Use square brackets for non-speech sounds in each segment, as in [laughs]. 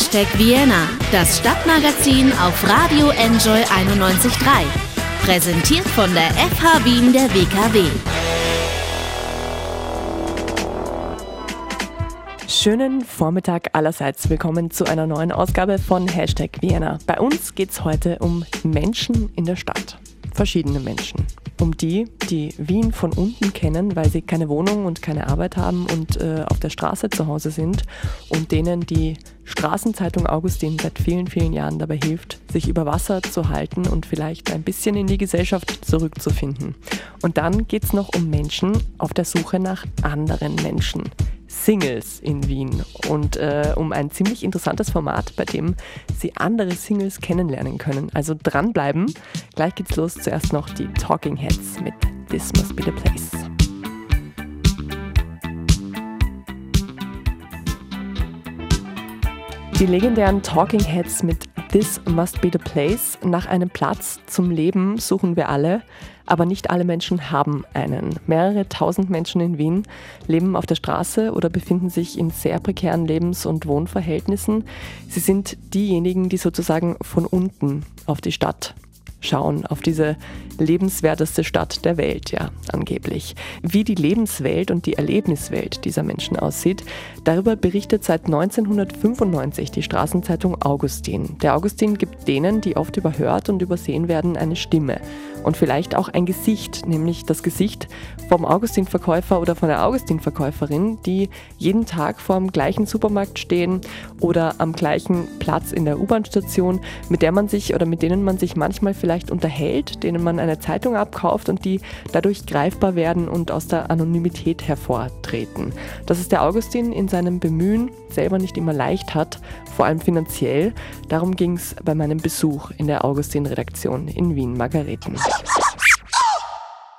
Hashtag Vienna, das Stadtmagazin auf Radio Enjoy 91.3. Präsentiert von der FH Wien der WKW. Schönen Vormittag allerseits. Willkommen zu einer neuen Ausgabe von Hashtag Vienna. Bei uns geht es heute um Menschen in der Stadt. Verschiedene Menschen. Um die, die Wien von unten kennen, weil sie keine Wohnung und keine Arbeit haben und äh, auf der Straße zu Hause sind. Und denen die Straßenzeitung Augustin seit vielen, vielen Jahren dabei hilft, sich über Wasser zu halten und vielleicht ein bisschen in die Gesellschaft zurückzufinden. Und dann geht es noch um Menschen auf der Suche nach anderen Menschen. Singles in Wien und äh, um ein ziemlich interessantes Format, bei dem Sie andere Singles kennenlernen können. Also dranbleiben. Gleich geht's los. Zuerst noch die Talking Heads mit This Must Be the Place. Die legendären Talking Heads mit This Must Be the Place. Nach einem Platz zum Leben suchen wir alle, aber nicht alle Menschen haben einen. Mehrere tausend Menschen in Wien leben auf der Straße oder befinden sich in sehr prekären Lebens- und Wohnverhältnissen. Sie sind diejenigen, die sozusagen von unten auf die Stadt schauen, auf diese lebenswerteste Stadt der Welt, ja, angeblich. Wie die Lebenswelt und die Erlebniswelt dieser Menschen aussieht, darüber berichtet seit 1995 die Straßenzeitung Augustin. Der Augustin gibt denen, die oft überhört und übersehen werden, eine Stimme und vielleicht auch ein Gesicht, nämlich das Gesicht vom Augustin-Verkäufer oder von der Augustin-Verkäuferin, die jeden Tag vor dem gleichen Supermarkt stehen oder am gleichen Platz in der U-Bahn-Station, mit der man sich oder mit denen man sich manchmal vielleicht unterhält, denen man eine Zeitung abkauft und die dadurch greifbar werden und aus der Anonymität hervortreten. Das ist der Augustin in seinem Bemühen selber nicht immer leicht hat, vor allem finanziell. Darum ging es bei meinem Besuch in der Augustin-Redaktion in Wien-Margareten.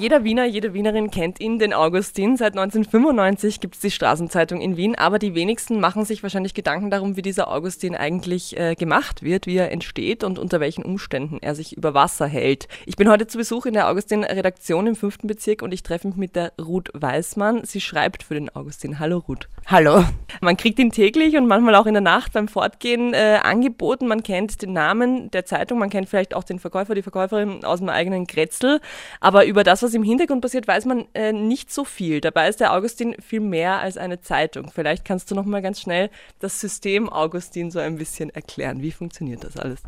Jeder Wiener, jede Wienerin kennt ihn, den Augustin. Seit 1995 gibt es die Straßenzeitung in Wien, aber die wenigsten machen sich wahrscheinlich Gedanken darum, wie dieser Augustin eigentlich äh, gemacht wird, wie er entsteht und unter welchen Umständen er sich über Wasser hält. Ich bin heute zu Besuch in der Augustin-Redaktion im fünften Bezirk und ich treffe mich mit der Ruth Weißmann. Sie schreibt für den Augustin. Hallo Ruth. Hallo. Man kriegt ihn täglich und manchmal auch in der Nacht beim Fortgehen äh, angeboten. Man kennt den Namen der Zeitung, man kennt vielleicht auch den Verkäufer, die Verkäuferin aus dem eigenen Kretzel. Aber über das, was im Hintergrund passiert, weiß man äh, nicht so viel. Dabei ist der Augustin viel mehr als eine Zeitung. Vielleicht kannst du noch mal ganz schnell das System Augustin so ein bisschen erklären. Wie funktioniert das alles?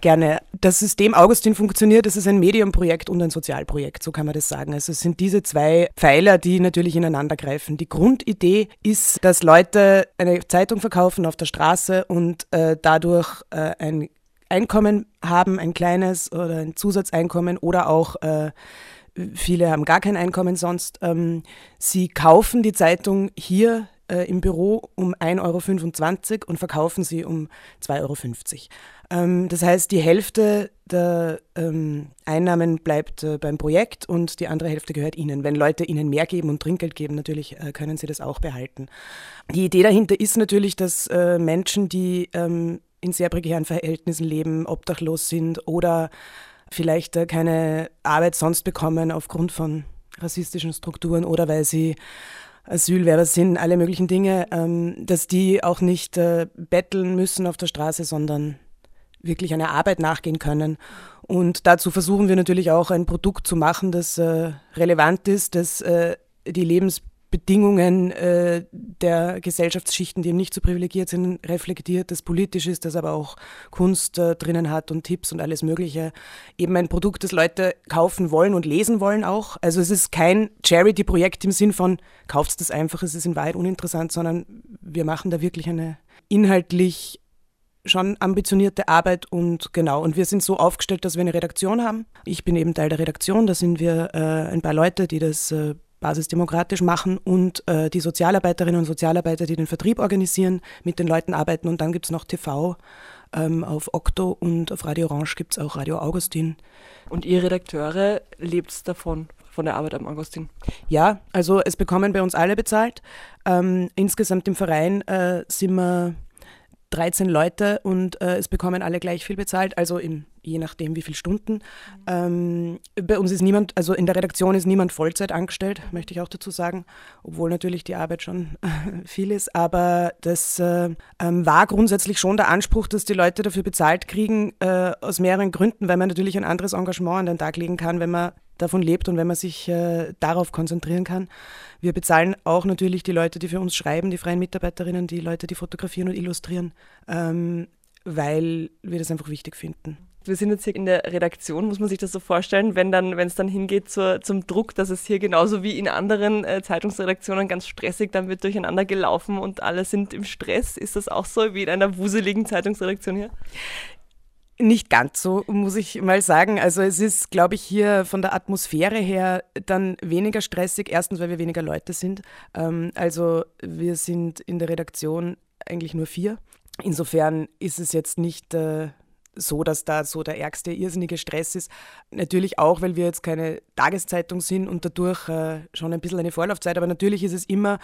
Gerne. Das System Augustin funktioniert. Es ist ein Medienprojekt und ein Sozialprojekt, so kann man das sagen. Also es sind diese zwei Pfeiler, die natürlich ineinander greifen. Die Grundidee ist, dass Leute eine Zeitung verkaufen auf der Straße und äh, dadurch äh, ein Einkommen haben, ein kleines oder ein Zusatzeinkommen oder auch äh, viele haben gar kein Einkommen sonst. Ähm, sie kaufen die Zeitung hier äh, im Büro um 1,25 Euro und verkaufen sie um 2,50 Euro. Ähm, das heißt, die Hälfte der ähm, Einnahmen bleibt äh, beim Projekt und die andere Hälfte gehört Ihnen. Wenn Leute Ihnen mehr geben und Trinkgeld geben, natürlich äh, können Sie das auch behalten. Die Idee dahinter ist natürlich, dass äh, Menschen, die ähm, in sehr prekären Verhältnissen leben, obdachlos sind oder vielleicht äh, keine Arbeit sonst bekommen aufgrund von rassistischen Strukturen oder weil sie Asylwerber sind, alle möglichen Dinge, ähm, dass die auch nicht äh, betteln müssen auf der Straße, sondern wirklich einer Arbeit nachgehen können. Und dazu versuchen wir natürlich auch ein Produkt zu machen, das äh, relevant ist, das die Lebensbedingungen äh, der Gesellschaftsschichten, die eben nicht so privilegiert sind, reflektiert, das politisch ist, das aber auch Kunst äh, drinnen hat und Tipps und alles Mögliche. Eben ein Produkt, das Leute kaufen wollen und lesen wollen auch. Also es ist kein Charity-Projekt im Sinn von, kauft das einfach, es ist in Wahrheit uninteressant, sondern wir machen da wirklich eine inhaltlich schon ambitionierte Arbeit und genau. Und wir sind so aufgestellt, dass wir eine Redaktion haben. Ich bin eben Teil der Redaktion. Da sind wir äh, ein paar Leute, die das äh, basisdemokratisch machen und äh, die Sozialarbeiterinnen und Sozialarbeiter, die den Vertrieb organisieren, mit den Leuten arbeiten. Und dann gibt es noch TV. Ähm, auf Okto und auf Radio Orange gibt es auch Radio Augustin. Und ihr Redakteure lebt davon, von der Arbeit am Augustin? Ja, also es bekommen bei uns alle bezahlt. Ähm, insgesamt im Verein äh, sind wir 13 Leute und äh, es bekommen alle gleich viel bezahlt, also im je nachdem wie viele Stunden. Ähm, bei uns ist niemand, also in der Redaktion ist niemand Vollzeit angestellt, möchte ich auch dazu sagen, obwohl natürlich die Arbeit schon [laughs] viel ist. Aber das äh, ähm, war grundsätzlich schon der Anspruch, dass die Leute dafür bezahlt kriegen, äh, aus mehreren Gründen, weil man natürlich ein anderes Engagement an den Tag legen kann, wenn man davon lebt und wenn man sich äh, darauf konzentrieren kann. Wir bezahlen auch natürlich die Leute, die für uns schreiben, die freien Mitarbeiterinnen, die Leute, die fotografieren und illustrieren, ähm, weil wir das einfach wichtig finden. Wir sind jetzt hier in der Redaktion, muss man sich das so vorstellen, wenn dann, wenn es dann hingeht zur, zum Druck, dass es hier genauso wie in anderen äh, Zeitungsredaktionen ganz stressig, dann wird durcheinander gelaufen und alle sind im Stress. Ist das auch so wie in einer wuseligen Zeitungsredaktion hier? Nicht ganz so, muss ich mal sagen. Also es ist, glaube ich, hier von der Atmosphäre her dann weniger stressig. Erstens, weil wir weniger Leute sind. Ähm, also wir sind in der Redaktion eigentlich nur vier. Insofern ist es jetzt nicht äh, so, dass da so der ärgste, irrsinnige Stress ist. Natürlich auch, weil wir jetzt keine Tageszeitung sind und dadurch äh, schon ein bisschen eine Vorlaufzeit. Aber natürlich ist es immer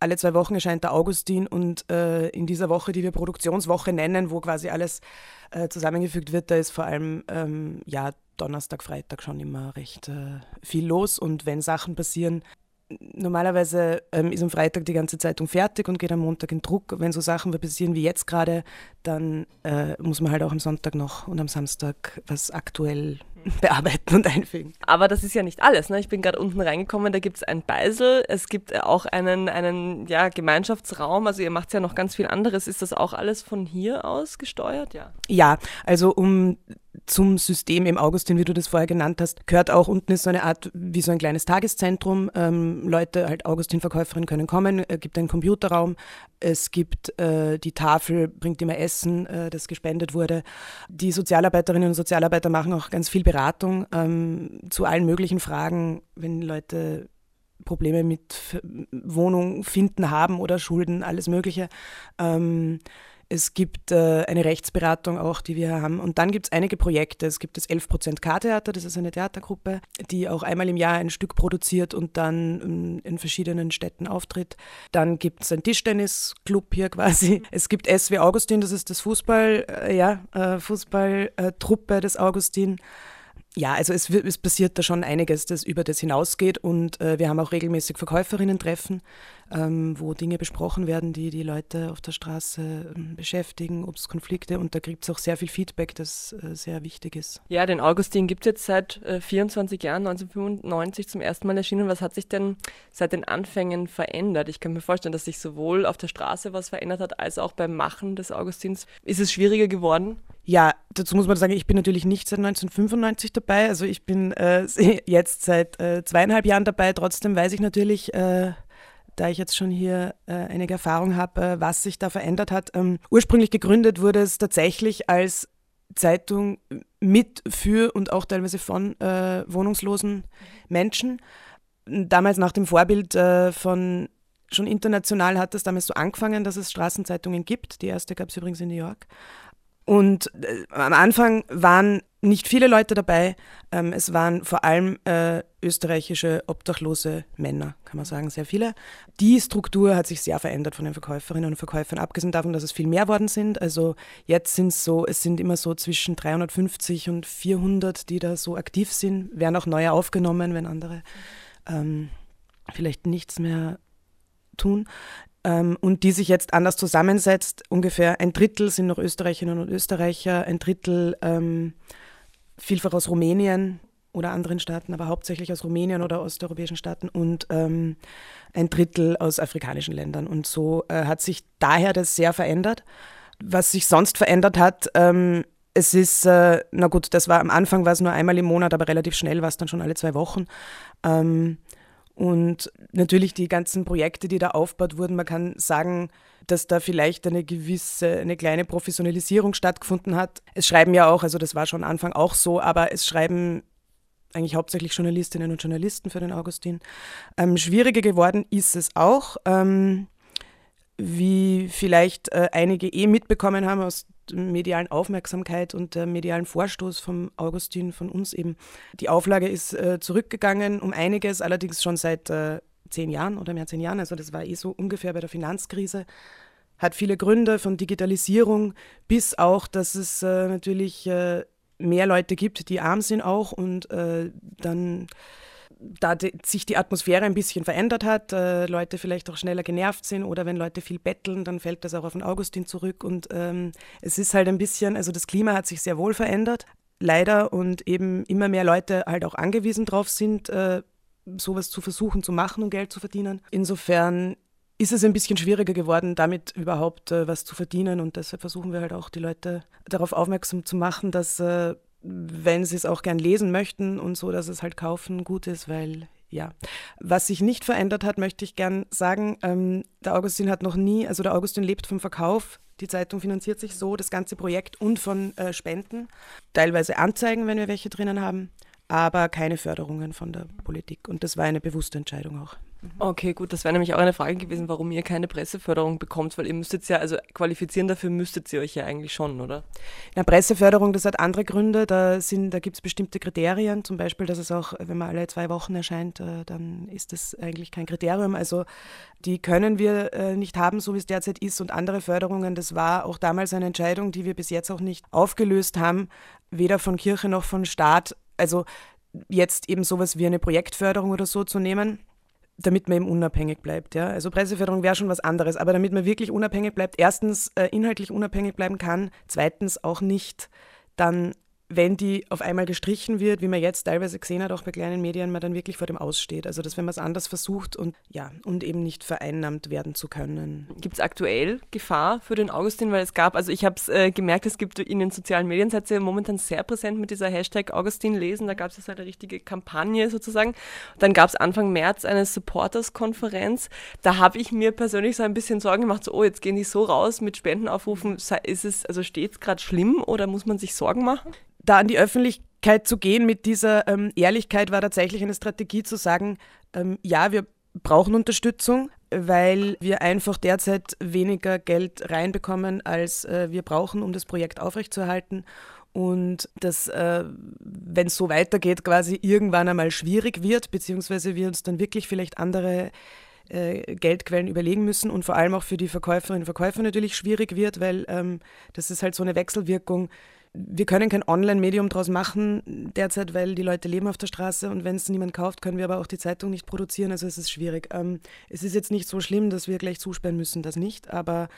alle zwei Wochen erscheint der Augustin und äh, in dieser Woche, die wir Produktionswoche nennen, wo quasi alles äh, zusammengefügt wird, da ist vor allem ähm, ja, Donnerstag, Freitag schon immer recht äh, viel los und wenn Sachen passieren, normalerweise ähm, ist am Freitag die ganze Zeitung fertig und geht am Montag in Druck. Wenn so Sachen passieren wie jetzt gerade, dann äh, muss man halt auch am Sonntag noch und am Samstag was aktuell [laughs] bearbeiten und einfügen. Aber das ist ja nicht alles. Ne? Ich bin gerade unten reingekommen, da gibt es ein Beisel, es gibt auch einen, einen ja, Gemeinschaftsraum, also ihr macht ja noch ganz viel anderes. Ist das auch alles von hier aus gesteuert? Ja, ja also um zum System im Augustin, wie du das vorher genannt hast, gehört auch unten ist so eine Art wie so ein kleines Tageszentrum. Ähm, Leute, halt Augustin-Verkäuferinnen können kommen, es gibt einen Computerraum, es gibt äh, die Tafel, bringt immer Essen, äh, das gespendet wurde. Die Sozialarbeiterinnen und Sozialarbeiter machen auch ganz viel Beratung ähm, zu allen möglichen Fragen, wenn Leute Probleme mit Wohnung finden haben oder Schulden, alles Mögliche. Ähm, es gibt äh, eine Rechtsberatung auch, die wir haben. Und dann gibt es einige Projekte. Es gibt das 11% K-Theater, das ist eine Theatergruppe, die auch einmal im Jahr ein Stück produziert und dann in, in verschiedenen Städten auftritt. Dann gibt es einen Tischtennisclub hier quasi. Es gibt SW Augustin, das ist das Fußball, äh, ja, äh, Fußballtruppe des Augustin. Ja, also es, es, passiert da schon einiges, das über das hinausgeht und äh, wir haben auch regelmäßig Verkäuferinnen-Treffen, ähm, wo Dinge besprochen werden, die die Leute auf der Straße äh, beschäftigen, ob es Konflikte und da gibt es auch sehr viel Feedback, das äh, sehr wichtig ist. Ja, den Augustin gibt es jetzt seit 24 äh, Jahren, 1995 zum ersten Mal erschienen. Was hat sich denn seit den Anfängen verändert? Ich kann mir vorstellen, dass sich sowohl auf der Straße was verändert hat, als auch beim Machen des Augustins. Ist es schwieriger geworden? Ja, dazu muss man sagen, ich bin natürlich nicht seit 1995 dabei. Also ich bin äh, [laughs] jetzt seit äh, zweieinhalb Jahren dabei. Trotzdem weiß ich natürlich, äh, da ich jetzt schon hier äh, einige Erfahrung habe, äh, was sich da verändert hat. Ähm, ursprünglich gegründet wurde es tatsächlich als Zeitung mit, für und auch teilweise von äh, wohnungslosen Menschen. Damals nach dem Vorbild von schon international hat es damals so angefangen, dass es Straßenzeitungen gibt. Die erste gab es übrigens in New York. Und äh, am Anfang waren nicht viele Leute dabei. Ähm, es waren vor allem äh, österreichische obdachlose Männer, kann man sagen, sehr viele. Die Struktur hat sich sehr verändert von den Verkäuferinnen und Verkäufern, abgesehen davon, dass es viel mehr worden sind. Also jetzt sind es so, es sind immer so zwischen 350 und 400, die da so aktiv sind, werden auch neue aufgenommen, wenn andere ähm, vielleicht nichts mehr tun und die sich jetzt anders zusammensetzt. Ungefähr ein Drittel sind noch Österreicherinnen und Österreicher, ein Drittel ähm, vielfach aus Rumänien oder anderen Staaten, aber hauptsächlich aus Rumänien oder osteuropäischen Staaten und ähm, ein Drittel aus afrikanischen Ländern. Und so äh, hat sich daher das sehr verändert. Was sich sonst verändert hat, ähm, es ist, äh, na gut, das war am Anfang war es nur einmal im Monat, aber relativ schnell war es dann schon alle zwei Wochen. Ähm, und natürlich die ganzen Projekte, die da aufgebaut wurden, man kann sagen, dass da vielleicht eine gewisse, eine kleine Professionalisierung stattgefunden hat. Es schreiben ja auch, also das war schon Anfang auch so, aber es schreiben eigentlich hauptsächlich Journalistinnen und Journalisten für den Augustin. Ähm, schwieriger geworden ist es auch, ähm, wie vielleicht äh, einige eh mitbekommen haben aus medialen Aufmerksamkeit und der medialen Vorstoß vom Augustin, von uns eben. Die Auflage ist äh, zurückgegangen um einiges, allerdings schon seit äh, zehn Jahren oder mehr zehn Jahren. Also das war eh so ungefähr bei der Finanzkrise. Hat viele Gründe von Digitalisierung bis auch, dass es äh, natürlich äh, mehr Leute gibt, die arm sind auch und äh, dann da die, sich die Atmosphäre ein bisschen verändert hat, äh, Leute vielleicht auch schneller genervt sind oder wenn Leute viel betteln, dann fällt das auch auf den Augustin zurück und ähm, es ist halt ein bisschen, also das Klima hat sich sehr wohl verändert, leider und eben immer mehr Leute halt auch angewiesen drauf sind, äh, sowas zu versuchen zu machen, um Geld zu verdienen. Insofern ist es ein bisschen schwieriger geworden, damit überhaupt äh, was zu verdienen. Und deshalb versuchen wir halt auch die Leute darauf aufmerksam zu machen, dass äh, wenn sie es auch gern lesen möchten und so, dass es halt kaufen gut ist, weil ja. Was sich nicht verändert hat, möchte ich gern sagen, ähm, der Augustin hat noch nie, also der Augustin lebt vom Verkauf. Die Zeitung finanziert sich so, das ganze Projekt und von äh, Spenden, teilweise Anzeigen, wenn wir welche drinnen haben, aber keine Förderungen von der Politik. Und das war eine bewusste Entscheidung auch. Okay, gut, das wäre nämlich auch eine Frage gewesen, warum ihr keine Presseförderung bekommt, weil ihr müsstet ja, also qualifizieren dafür müsstet ihr euch ja eigentlich schon, oder? Ja, Presseförderung, das hat andere Gründe. Da, da gibt es bestimmte Kriterien, zum Beispiel, dass es auch, wenn man alle zwei Wochen erscheint, äh, dann ist das eigentlich kein Kriterium. Also die können wir äh, nicht haben, so wie es derzeit ist. Und andere Förderungen, das war auch damals eine Entscheidung, die wir bis jetzt auch nicht aufgelöst haben, weder von Kirche noch von Staat. Also jetzt eben sowas wie eine Projektförderung oder so zu nehmen damit man eben unabhängig bleibt. Ja? Also Presseförderung wäre schon was anderes, aber damit man wirklich unabhängig bleibt, erstens äh, inhaltlich unabhängig bleiben kann, zweitens auch nicht dann wenn die auf einmal gestrichen wird, wie man jetzt teilweise gesehen hat, auch bei kleinen Medien, man dann wirklich vor dem Aussteht. Also dass wenn man es anders versucht und ja, und eben nicht vereinnahmt werden zu können. Gibt es aktuell Gefahr für den Augustin? Weil es gab, also ich habe es äh, gemerkt, es gibt in den sozialen Medien, seid ihr momentan sehr präsent mit dieser Hashtag Augustin lesen, da gab es jetzt halt eine richtige Kampagne sozusagen. Dann gab es Anfang März eine Supporters-Konferenz. Da habe ich mir persönlich so ein bisschen Sorgen gemacht, so, oh, jetzt gehen die so raus mit Spendenaufrufen. Ist es, also steht es gerade schlimm oder muss man sich Sorgen machen? Da an die Öffentlichkeit zu gehen mit dieser ähm, Ehrlichkeit war tatsächlich eine Strategie zu sagen, ähm, ja, wir brauchen Unterstützung, weil wir einfach derzeit weniger Geld reinbekommen, als äh, wir brauchen, um das Projekt aufrechtzuerhalten. Und dass, äh, wenn es so weitergeht, quasi irgendwann einmal schwierig wird, beziehungsweise wir uns dann wirklich vielleicht andere äh, Geldquellen überlegen müssen und vor allem auch für die Verkäuferinnen und Verkäufer natürlich schwierig wird, weil ähm, das ist halt so eine Wechselwirkung wir können kein Online-Medium daraus machen derzeit, weil die Leute leben auf der Straße und wenn es niemand kauft, können wir aber auch die Zeitung nicht produzieren. Also es ist schwierig. Ähm, es ist jetzt nicht so schlimm, dass wir gleich zusperren müssen, das nicht, aber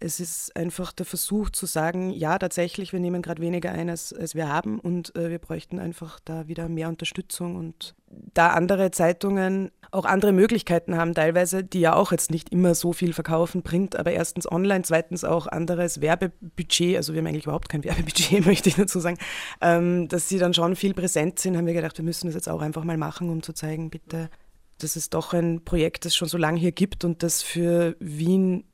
es ist einfach der Versuch zu sagen, ja, tatsächlich, wir nehmen gerade weniger ein, als, als wir haben und äh, wir bräuchten einfach da wieder mehr Unterstützung und da andere Zeitungen auch andere Möglichkeiten haben, teilweise, die ja auch jetzt nicht immer so viel verkaufen, bringt, aber erstens online, zweitens auch anderes Werbebudget, also wir haben eigentlich überhaupt kein [laughs] Werbebudget, möchte ich dazu sagen, ähm, dass sie dann schon viel präsent sind, haben wir gedacht, wir müssen das jetzt auch einfach mal machen, um zu zeigen, bitte, dass es doch ein Projekt, das schon so lange hier gibt und das für Wien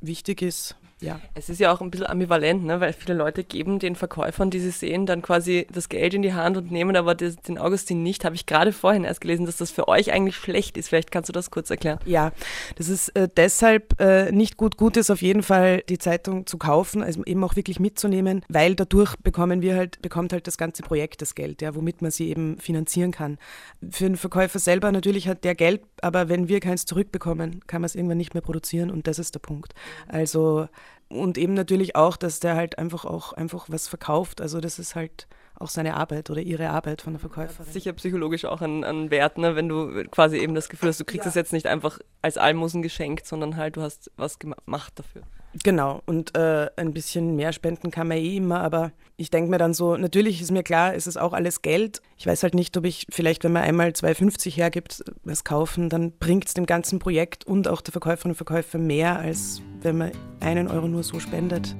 wichtig ist. Ja. Es ist ja auch ein bisschen ambivalent, ne? weil viele Leute geben den Verkäufern, die sie sehen, dann quasi das Geld in die Hand und nehmen aber den Augustin nicht. Habe ich gerade vorhin erst gelesen, dass das für euch eigentlich schlecht ist. Vielleicht kannst du das kurz erklären. Ja, das ist äh, deshalb äh, nicht gut. Gut ist auf jeden Fall, die Zeitung zu kaufen, also eben auch wirklich mitzunehmen, weil dadurch bekommen wir halt, bekommt halt das ganze Projekt das Geld, ja, womit man sie eben finanzieren kann. Für den Verkäufer selber natürlich hat der Geld, aber wenn wir keins zurückbekommen, kann man es irgendwann nicht mehr produzieren und das ist der Punkt. Also und eben natürlich auch, dass der halt einfach auch einfach was verkauft. Also das ist halt auch seine Arbeit oder ihre Arbeit von der Verkäuferin. Sicher psychologisch auch ein, ein Wert, ne? wenn du quasi eben das Gefühl hast, du kriegst es ja. jetzt nicht einfach als Almosen geschenkt, sondern halt du hast was gemacht dafür. Genau, und äh, ein bisschen mehr spenden kann man eh immer, aber ich denke mir dann so, natürlich ist mir klar, es ist auch alles Geld. Ich weiß halt nicht, ob ich vielleicht, wenn man einmal 2,50 hergibt, was kaufen, dann bringt es dem ganzen Projekt und auch der Verkäuferinnen und Verkäufer mehr, als wenn man einen Euro nur so spendet.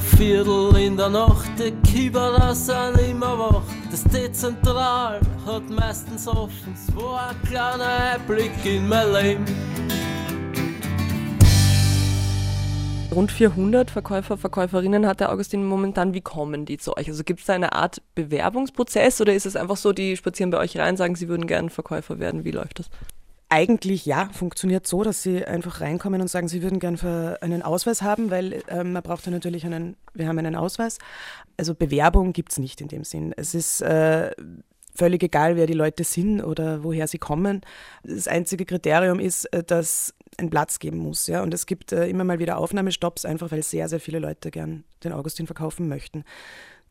Viertel in der Nacht, die Kieberer sind immer wach. Das Dezentral hat meistens offen, es ein kleiner Einblick in mein Leben. Rund 400 Verkäufer, Verkäuferinnen hat der Augustin momentan. Wie kommen die zu euch? Also gibt es da eine Art Bewerbungsprozess oder ist es einfach so, die spazieren bei euch rein, sagen, sie würden gerne Verkäufer werden? Wie läuft das? Eigentlich ja, funktioniert so, dass sie einfach reinkommen und sagen, sie würden gern einen Ausweis haben, weil ähm, man braucht ja natürlich einen, wir haben einen Ausweis. Also Bewerbung gibt es nicht in dem Sinn. Es ist äh, völlig egal, wer die Leute sind oder woher sie kommen. Das einzige Kriterium ist, äh, dass einen Platz geben muss. Ja? Und es gibt äh, immer mal wieder Aufnahmestopps, einfach weil sehr, sehr viele Leute gern den Augustin verkaufen möchten.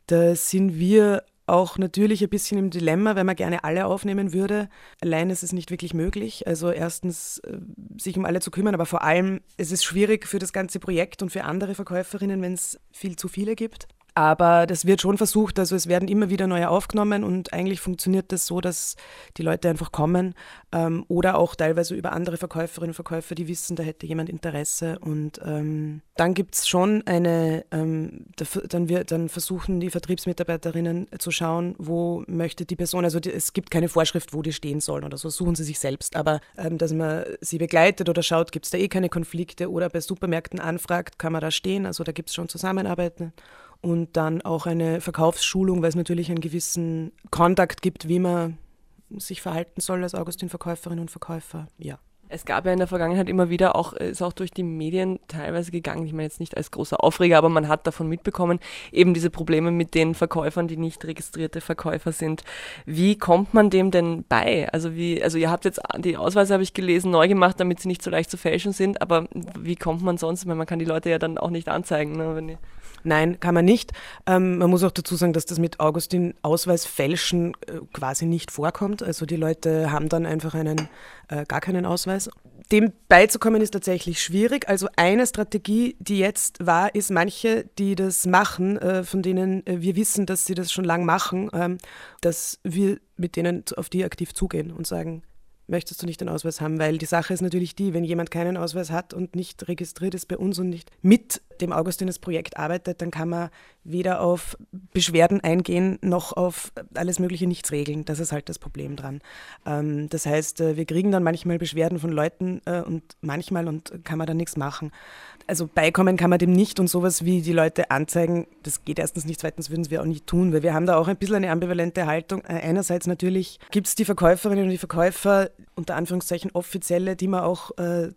Da sind wir auch natürlich ein bisschen im Dilemma, weil man gerne alle aufnehmen würde. Allein ist es nicht wirklich möglich. Also erstens äh, sich um alle zu kümmern, aber vor allem ist es schwierig für das ganze Projekt und für andere Verkäuferinnen, wenn es viel zu viele gibt. Aber das wird schon versucht, also es werden immer wieder neue aufgenommen und eigentlich funktioniert das so, dass die Leute einfach kommen ähm, oder auch teilweise über andere Verkäuferinnen und Verkäufer, die wissen, da hätte jemand Interesse. Und ähm, dann gibt es schon eine, ähm, dann, wir, dann versuchen die Vertriebsmitarbeiterinnen zu schauen, wo möchte die Person, also die, es gibt keine Vorschrift, wo die stehen sollen oder so, suchen sie sich selbst. Aber ähm, dass man sie begleitet oder schaut, gibt es da eh keine Konflikte oder bei Supermärkten anfragt, kann man da stehen, also da gibt es schon Zusammenarbeiten und dann auch eine Verkaufsschulung, weil es natürlich einen gewissen Kontakt gibt, wie man sich verhalten soll als Augustin-Verkäuferin und Verkäufer. Ja. Es gab ja in der Vergangenheit immer wieder auch, ist auch durch die Medien teilweise gegangen, ich meine jetzt nicht als großer Aufreger, aber man hat davon mitbekommen, eben diese Probleme mit den Verkäufern, die nicht registrierte Verkäufer sind. Wie kommt man dem denn bei? Also wie, also ihr habt jetzt die Ausweise, habe ich gelesen, neu gemacht, damit sie nicht so leicht zu fälschen sind, aber wie kommt man sonst? Ich meine, man kann die Leute ja dann auch nicht anzeigen. Ne, wenn die Nein, kann man nicht. Ähm, man muss auch dazu sagen, dass das mit Augustin Ausweis fälschen äh, quasi nicht vorkommt. Also die Leute haben dann einfach einen, äh, gar keinen Ausweis. Dem beizukommen ist tatsächlich schwierig. Also eine Strategie, die jetzt war, ist manche, die das machen, äh, von denen äh, wir wissen, dass sie das schon lang machen, ähm, dass wir mit denen auf die aktiv zugehen und sagen, möchtest du nicht den Ausweis haben, weil die Sache ist natürlich die, wenn jemand keinen Ausweis hat und nicht registriert ist bei uns und nicht mit dem Augustines Projekt arbeitet, dann kann man weder auf Beschwerden eingehen noch auf alles Mögliche nichts regeln. Das ist halt das Problem dran. Ähm, das heißt, äh, wir kriegen dann manchmal Beschwerden von Leuten äh, und manchmal und kann man dann nichts machen. Also beikommen kann man dem nicht und sowas wie die Leute anzeigen, das geht erstens nicht, zweitens würden wir auch nicht tun, weil wir haben da auch ein bisschen eine ambivalente Haltung. Äh, einerseits natürlich gibt es die Verkäuferinnen und die Verkäufer, unter Anführungszeichen offizielle, die man auch äh,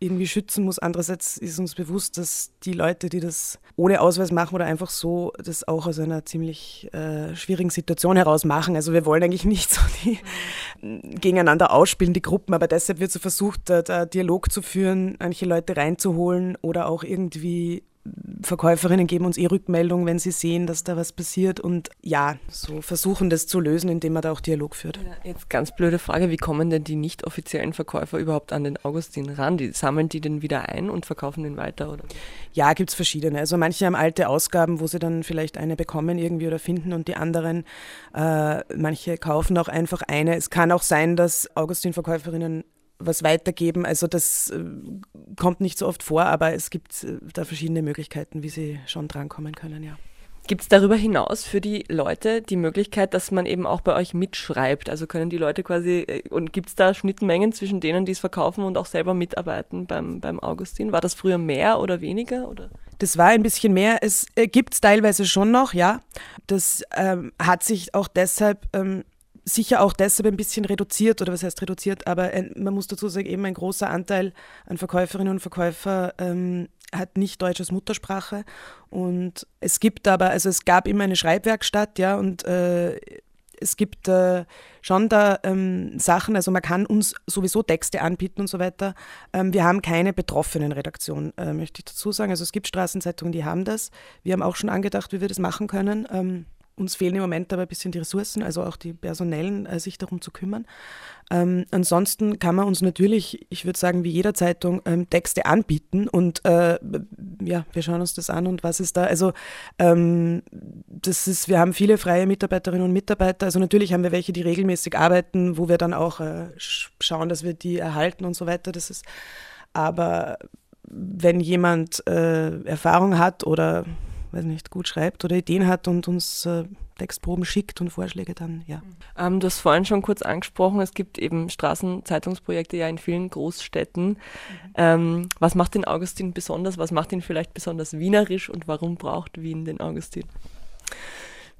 irgendwie schützen muss. Andererseits ist uns bewusst, dass die Leute, die das ohne Ausweis machen oder einfach so, das auch aus einer ziemlich äh, schwierigen Situation heraus machen. Also wir wollen eigentlich nicht so die gegeneinander ausspielen, die Gruppen, aber deshalb wird so versucht, da, da Dialog zu führen, manche Leute reinzuholen oder auch irgendwie Verkäuferinnen geben uns eh Rückmeldung, wenn sie sehen, dass da was passiert und ja, so versuchen das zu lösen, indem man da auch Dialog führt. Jetzt ganz blöde Frage, wie kommen denn die nicht offiziellen Verkäufer überhaupt an den Augustin ran? Die, sammeln die den wieder ein und verkaufen den weiter? Oder? Ja, gibt es verschiedene. Also manche haben alte Ausgaben, wo sie dann vielleicht eine bekommen irgendwie oder finden und die anderen, äh, manche kaufen auch einfach eine. Es kann auch sein, dass Augustin-Verkäuferinnen was weitergeben. Also das äh, kommt nicht so oft vor, aber es gibt äh, da verschiedene Möglichkeiten, wie sie schon drankommen können, ja. Gibt es darüber hinaus für die Leute die Möglichkeit, dass man eben auch bei euch mitschreibt? Also können die Leute quasi, äh, und gibt es da Schnittmengen zwischen denen, die es verkaufen und auch selber mitarbeiten beim, beim Augustin? War das früher mehr oder weniger? Oder? Das war ein bisschen mehr. Es äh, gibt es teilweise schon noch, ja. Das ähm, hat sich auch deshalb ähm, sicher auch deshalb ein bisschen reduziert, oder was heißt reduziert, aber ein, man muss dazu sagen, eben ein großer Anteil an Verkäuferinnen und Verkäufer ähm, hat nicht Deutsch als Muttersprache. Und es gibt aber, also es gab immer eine Schreibwerkstatt, ja, und äh, es gibt äh, schon da ähm, Sachen, also man kann uns sowieso Texte anbieten und so weiter. Ähm, wir haben keine Betroffenenredaktion, äh, möchte ich dazu sagen. Also es gibt Straßenzeitungen, die haben das. Wir haben auch schon angedacht, wie wir das machen können. Ähm, uns fehlen im Moment aber ein bisschen die Ressourcen, also auch die personellen, äh, sich darum zu kümmern. Ähm, ansonsten kann man uns natürlich, ich würde sagen, wie jeder Zeitung, ähm, Texte anbieten und äh, ja, wir schauen uns das an und was ist da. Also ähm, das ist, wir haben viele freie Mitarbeiterinnen und Mitarbeiter. Also natürlich haben wir welche, die regelmäßig arbeiten, wo wir dann auch äh, schauen, dass wir die erhalten und so weiter. Das ist, aber wenn jemand äh, Erfahrung hat oder weiß nicht, gut schreibt oder Ideen hat und uns äh, Textproben schickt und Vorschläge dann, ja. Ähm, du hast vorhin schon kurz angesprochen, es gibt eben Straßenzeitungsprojekte ja in vielen Großstädten. Mhm. Ähm, was macht den Augustin besonders? Was macht ihn vielleicht besonders wienerisch und warum braucht Wien den Augustin?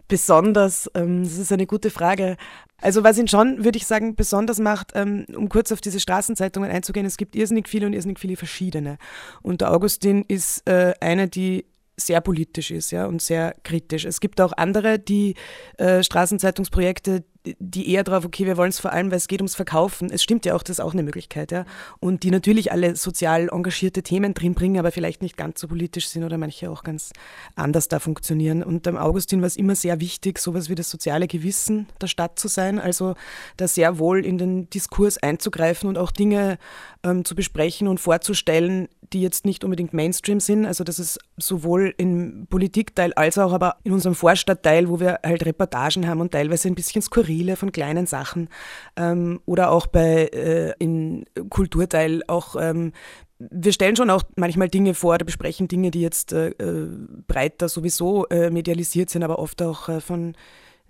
Besonders, ähm, das ist eine gute Frage. Also was ihn schon, würde ich sagen, besonders macht, ähm, um kurz auf diese Straßenzeitungen einzugehen, es gibt irrsinnig viele und irrsinnig viele verschiedene. Und der Augustin ist äh, eine, die sehr politisch ist ja, und sehr kritisch. Es gibt auch andere, die äh, Straßenzeitungsprojekte, die eher drauf, okay, wir wollen es vor allem, weil es geht ums Verkaufen. Es stimmt ja auch, das ist auch eine Möglichkeit, ja. Und die natürlich alle sozial engagierte Themen drin bringen, aber vielleicht nicht ganz so politisch sind oder manche auch ganz anders da funktionieren. Und dem Augustin war es immer sehr wichtig, sowas wie das soziale Gewissen der Stadt zu sein, also da sehr wohl in den Diskurs einzugreifen und auch Dinge ähm, zu besprechen und vorzustellen, die jetzt nicht unbedingt Mainstream sind. Also das ist sowohl im Politikteil als auch aber in unserem Vorstadtteil, wo wir halt Reportagen haben und teilweise ein bisschen skurrile von kleinen Sachen. Ähm, oder auch bei äh, in Kulturteil auch ähm, wir stellen schon auch manchmal Dinge vor oder besprechen Dinge, die jetzt äh breiter sowieso äh, medialisiert sind, aber oft auch äh, von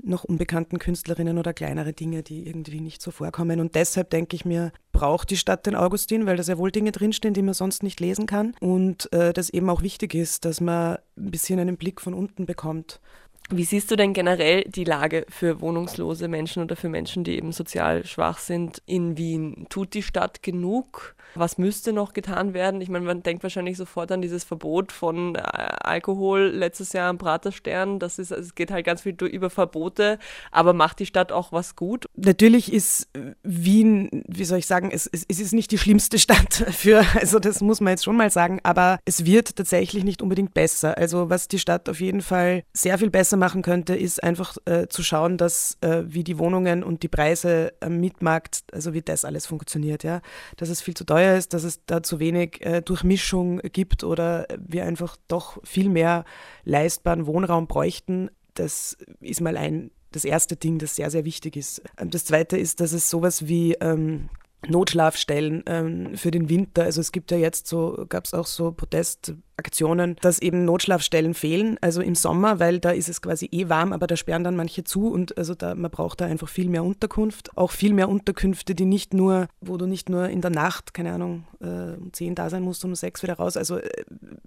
noch unbekannten Künstlerinnen oder kleinere Dinge, die irgendwie nicht so vorkommen. Und deshalb denke ich mir, braucht die Stadt den Augustin, weil da sehr wohl Dinge drinstehen, die man sonst nicht lesen kann. Und äh, das eben auch wichtig ist, dass man ein bisschen einen Blick von unten bekommt. Wie siehst du denn generell die Lage für wohnungslose Menschen oder für Menschen, die eben sozial schwach sind in Wien? Tut die Stadt genug? Was müsste noch getan werden? Ich meine, man denkt wahrscheinlich sofort an dieses Verbot von äh, Alkohol letztes Jahr am Praterstern. Das ist, es geht halt ganz viel über Verbote, aber macht die Stadt auch was gut? Natürlich ist Wien, wie soll ich sagen, es, es, es ist nicht die schlimmste Stadt [laughs] für, also das muss man jetzt schon mal sagen, aber es wird tatsächlich nicht unbedingt besser. Also was die Stadt auf jeden Fall sehr viel besser machen könnte, ist einfach äh, zu schauen, dass äh, wie die Wohnungen und die Preise am Mietmarkt, also wie das alles funktioniert, ja, dass es viel zu teuer ist, dass es da zu wenig äh, Durchmischung gibt oder wir einfach doch viel mehr leistbaren Wohnraum bräuchten. Das ist mal ein, das erste Ding, das sehr, sehr wichtig ist. Ähm, das zweite ist, dass es sowas wie ähm, Notschlafstellen ähm, für den Winter. Also es gibt ja jetzt so, gab es auch so Protestaktionen, dass eben Notschlafstellen fehlen, also im Sommer, weil da ist es quasi eh warm, aber da sperren dann manche zu und also da, man braucht da einfach viel mehr Unterkunft. Auch viel mehr Unterkünfte, die nicht nur, wo du nicht nur in der Nacht, keine Ahnung, äh, um zehn da sein musst um sechs wieder raus. Also äh,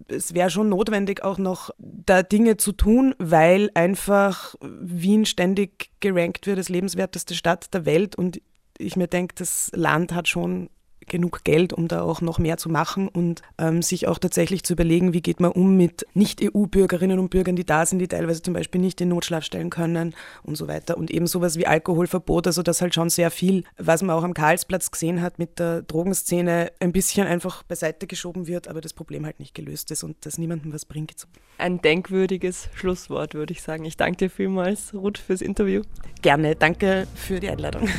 es wäre schon notwendig, auch noch da Dinge zu tun, weil einfach Wien ständig gerankt wird als lebenswerteste Stadt der Welt und ich mir denke, das Land hat schon genug Geld, um da auch noch mehr zu machen und ähm, sich auch tatsächlich zu überlegen, wie geht man um mit Nicht-EU-Bürgerinnen und Bürgern, die da sind, die teilweise zum Beispiel nicht in Notschlaf stellen können und so weiter. Und eben sowas wie Alkoholverbot, also das halt schon sehr viel, was man auch am Karlsplatz gesehen hat mit der Drogenszene, ein bisschen einfach beiseite geschoben wird, aber das Problem halt nicht gelöst ist und das niemandem was bringt. Ein denkwürdiges Schlusswort, würde ich sagen. Ich danke dir vielmals, Ruth, fürs Interview. Gerne, danke für die Einladung.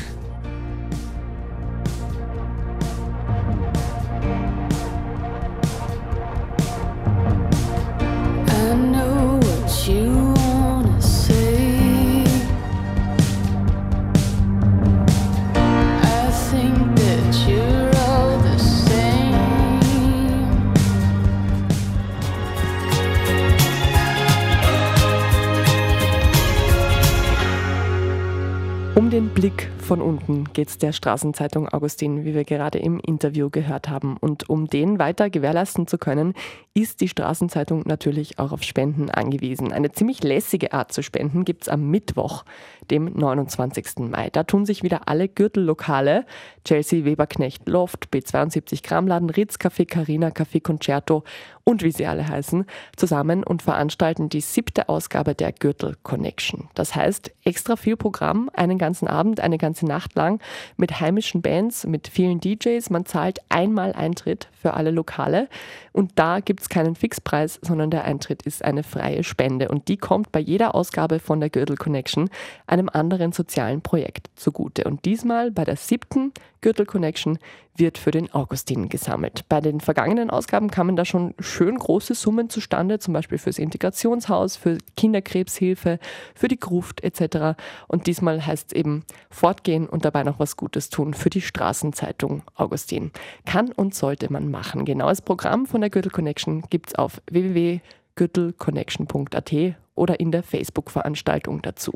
Den Blick von unten geht es der Straßenzeitung Augustin, wie wir gerade im Interview gehört haben. Und um den weiter gewährleisten zu können, ist die Straßenzeitung natürlich auch auf Spenden angewiesen. Eine ziemlich lässige Art zu spenden gibt es am Mittwoch, dem 29. Mai. Da tun sich wieder alle Gürtellokale, Chelsea, Weberknecht, Loft, B72 Kramladen, Ritz, Café Carina, Café Concerto und wie sie alle heißen, zusammen und veranstalten die siebte Ausgabe der Gürtel Connection. Das heißt, extra viel Programm, einen ganzen Abend, eine ganze Nacht lang mit heimischen Bands, mit vielen DJs. Man zahlt einmal Eintritt für alle Lokale und da gibt es keinen Fixpreis, sondern der Eintritt ist eine freie Spende und die kommt bei jeder Ausgabe von der Gürtel Connection einem anderen sozialen Projekt zugute. Und diesmal bei der siebten Gürtel Connection wird für den Augustin gesammelt. Bei den vergangenen Ausgaben kamen da schon schön große Summen zustande, zum Beispiel fürs Integrationshaus, für Kinderkrebshilfe, für die Gruft etc. Und diesmal heißt es eben fortgehen und dabei noch was Gutes tun für die Straßenzeitung Augustin. Kann und sollte man machen. Genaues Programm von der Gürtel Connection gibt es auf www.gürtelconnection.at oder in der Facebook-Veranstaltung dazu.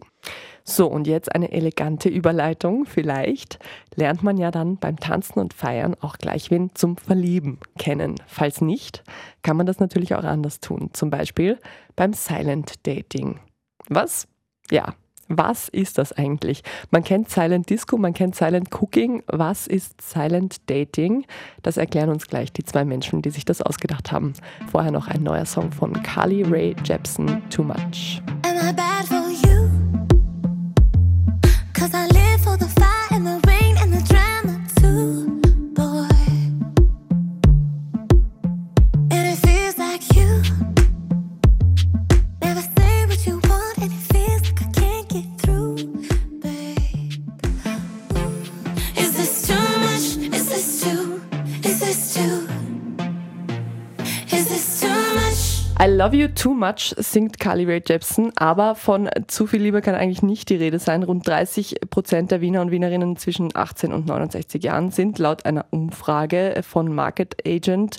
So, und jetzt eine elegante Überleitung. Vielleicht lernt man ja dann beim Tanzen und Feiern auch gleich wen zum Verlieben kennen. Falls nicht, kann man das natürlich auch anders tun. Zum Beispiel beim Silent Dating. Was? Ja, was ist das eigentlich? Man kennt Silent Disco, man kennt Silent Cooking. Was ist Silent Dating? Das erklären uns gleich die zwei Menschen, die sich das ausgedacht haben. Vorher noch ein neuer Song von Carly Ray Jepsen, Too Much. Love You Too Much singt Carly Rae Jepsen, aber von zu viel Liebe kann eigentlich nicht die Rede sein. Rund 30 Prozent der Wiener und Wienerinnen zwischen 18 und 69 Jahren sind laut einer Umfrage von Market Agent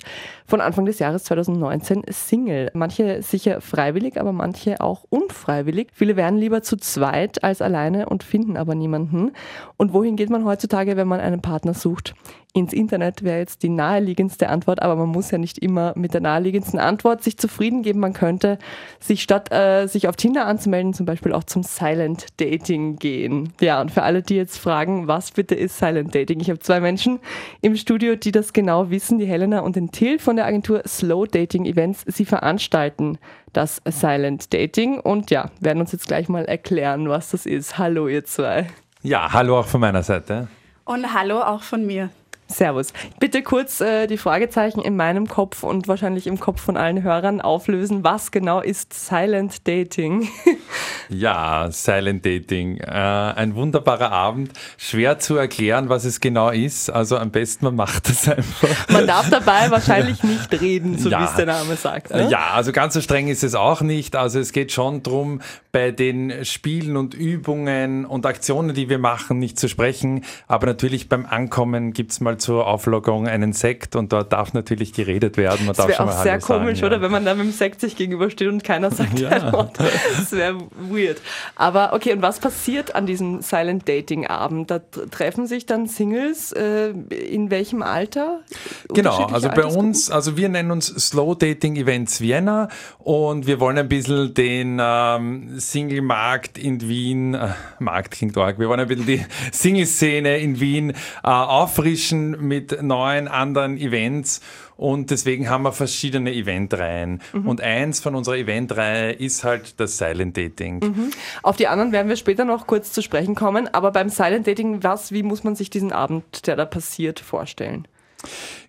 von Anfang des Jahres 2019 Single. Manche sicher freiwillig, aber manche auch unfreiwillig. Viele wären lieber zu zweit als alleine und finden aber niemanden. Und wohin geht man heutzutage, wenn man einen Partner sucht? ins Internet wäre jetzt die naheliegendste Antwort, aber man muss ja nicht immer mit der naheliegendsten Antwort sich zufrieden geben. Man könnte sich statt äh, sich auf Tinder anzumelden, zum Beispiel auch zum Silent Dating gehen. Ja, und für alle, die jetzt fragen, was bitte ist Silent Dating? Ich habe zwei Menschen im Studio, die das genau wissen, die Helena und den Till von der Agentur Slow Dating Events. Sie veranstalten das Silent Dating und ja, werden uns jetzt gleich mal erklären, was das ist. Hallo, ihr zwei. Ja, hallo auch von meiner Seite. Und hallo auch von mir. Servus. Bitte kurz äh, die Fragezeichen in meinem Kopf und wahrscheinlich im Kopf von allen Hörern auflösen. Was genau ist Silent Dating? [laughs] ja, Silent Dating. Äh, ein wunderbarer Abend. Schwer zu erklären, was es genau ist. Also am besten man macht es einfach. Man darf dabei [laughs] wahrscheinlich nicht reden, so ja. wie es der Name sagt. Ne? Ja, also ganz so streng ist es auch nicht. Also es geht schon darum, bei den Spielen und Übungen und Aktionen, die wir machen, nicht zu sprechen. Aber natürlich beim Ankommen gibt es mal zur Auflockerung einen Sekt und dort darf natürlich geredet werden. Man das wäre auch sehr komisch, sagen, oder? Ja. Wenn man da mit dem Sekt sich gegenübersteht und keiner sagt ja. ein Wort. Das wäre weird. Aber okay, und was passiert an diesem Silent Dating Abend? Da treffen sich dann Singles äh, in welchem Alter? Genau, also bei uns, also wir nennen uns Slow Dating Events Vienna und wir wollen ein bisschen den ähm, Single-Markt in Wien, äh, Markt klingt arg, wir wollen ein bisschen die Single-Szene in Wien äh, auffrischen mit neuen anderen Events und deswegen haben wir verschiedene Eventreihen. Mhm. Und eins von unserer Eventreihe ist halt das Silent Dating. Mhm. Auf die anderen werden wir später noch kurz zu sprechen kommen. Aber beim Silent Dating, was, wie muss man sich diesen Abend, der da passiert, vorstellen?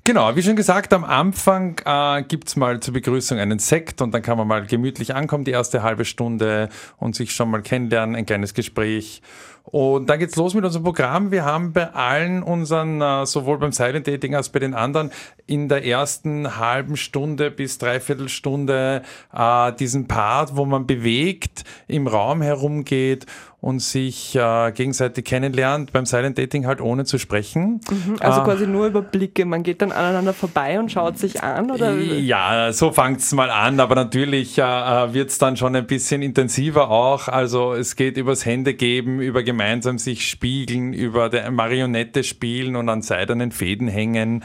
Genau, wie schon gesagt, am Anfang äh, gibt mal zur Begrüßung einen Sekt und dann kann man mal gemütlich ankommen, die erste halbe Stunde und sich schon mal kennenlernen, ein kleines Gespräch. Und dann geht's los mit unserem Programm. Wir haben bei allen unseren, äh, sowohl beim Silent Dating als bei den anderen, in der ersten halben Stunde bis dreiviertel Stunde äh, diesen Part, wo man bewegt, im Raum herumgeht und sich äh, gegenseitig kennenlernt, beim Silent Dating halt ohne zu sprechen. Mhm, also äh, quasi nur über Blicke. Man geht dann aneinander vorbei und schaut sich an, oder? Ja, so fängt's mal an, aber natürlich äh, äh wird's dann schon ein bisschen intensiver auch. Also es geht übers Hände geben, über gemeinsam sich spiegeln, über der Marionette spielen und an seidenen Fäden hängen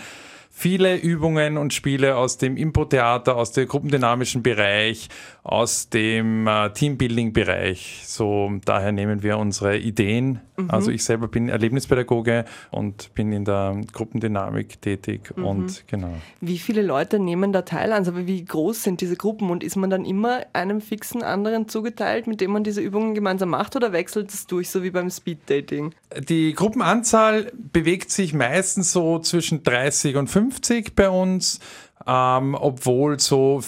viele Übungen und Spiele aus dem Impro-Theater, aus dem gruppendynamischen Bereich, aus dem äh, Teambuilding-Bereich. So, daher nehmen wir unsere Ideen. Mhm. Also ich selber bin Erlebnispädagoge und bin in der Gruppendynamik tätig mhm. und genau. Wie viele Leute nehmen da teil? Also wie groß sind diese Gruppen und ist man dann immer einem fixen anderen zugeteilt, mit dem man diese Übungen gemeinsam macht oder wechselt es durch, so wie beim Speed-Dating? Die Gruppenanzahl bewegt sich meistens so zwischen 30 und 50 bei uns, ähm, obwohl so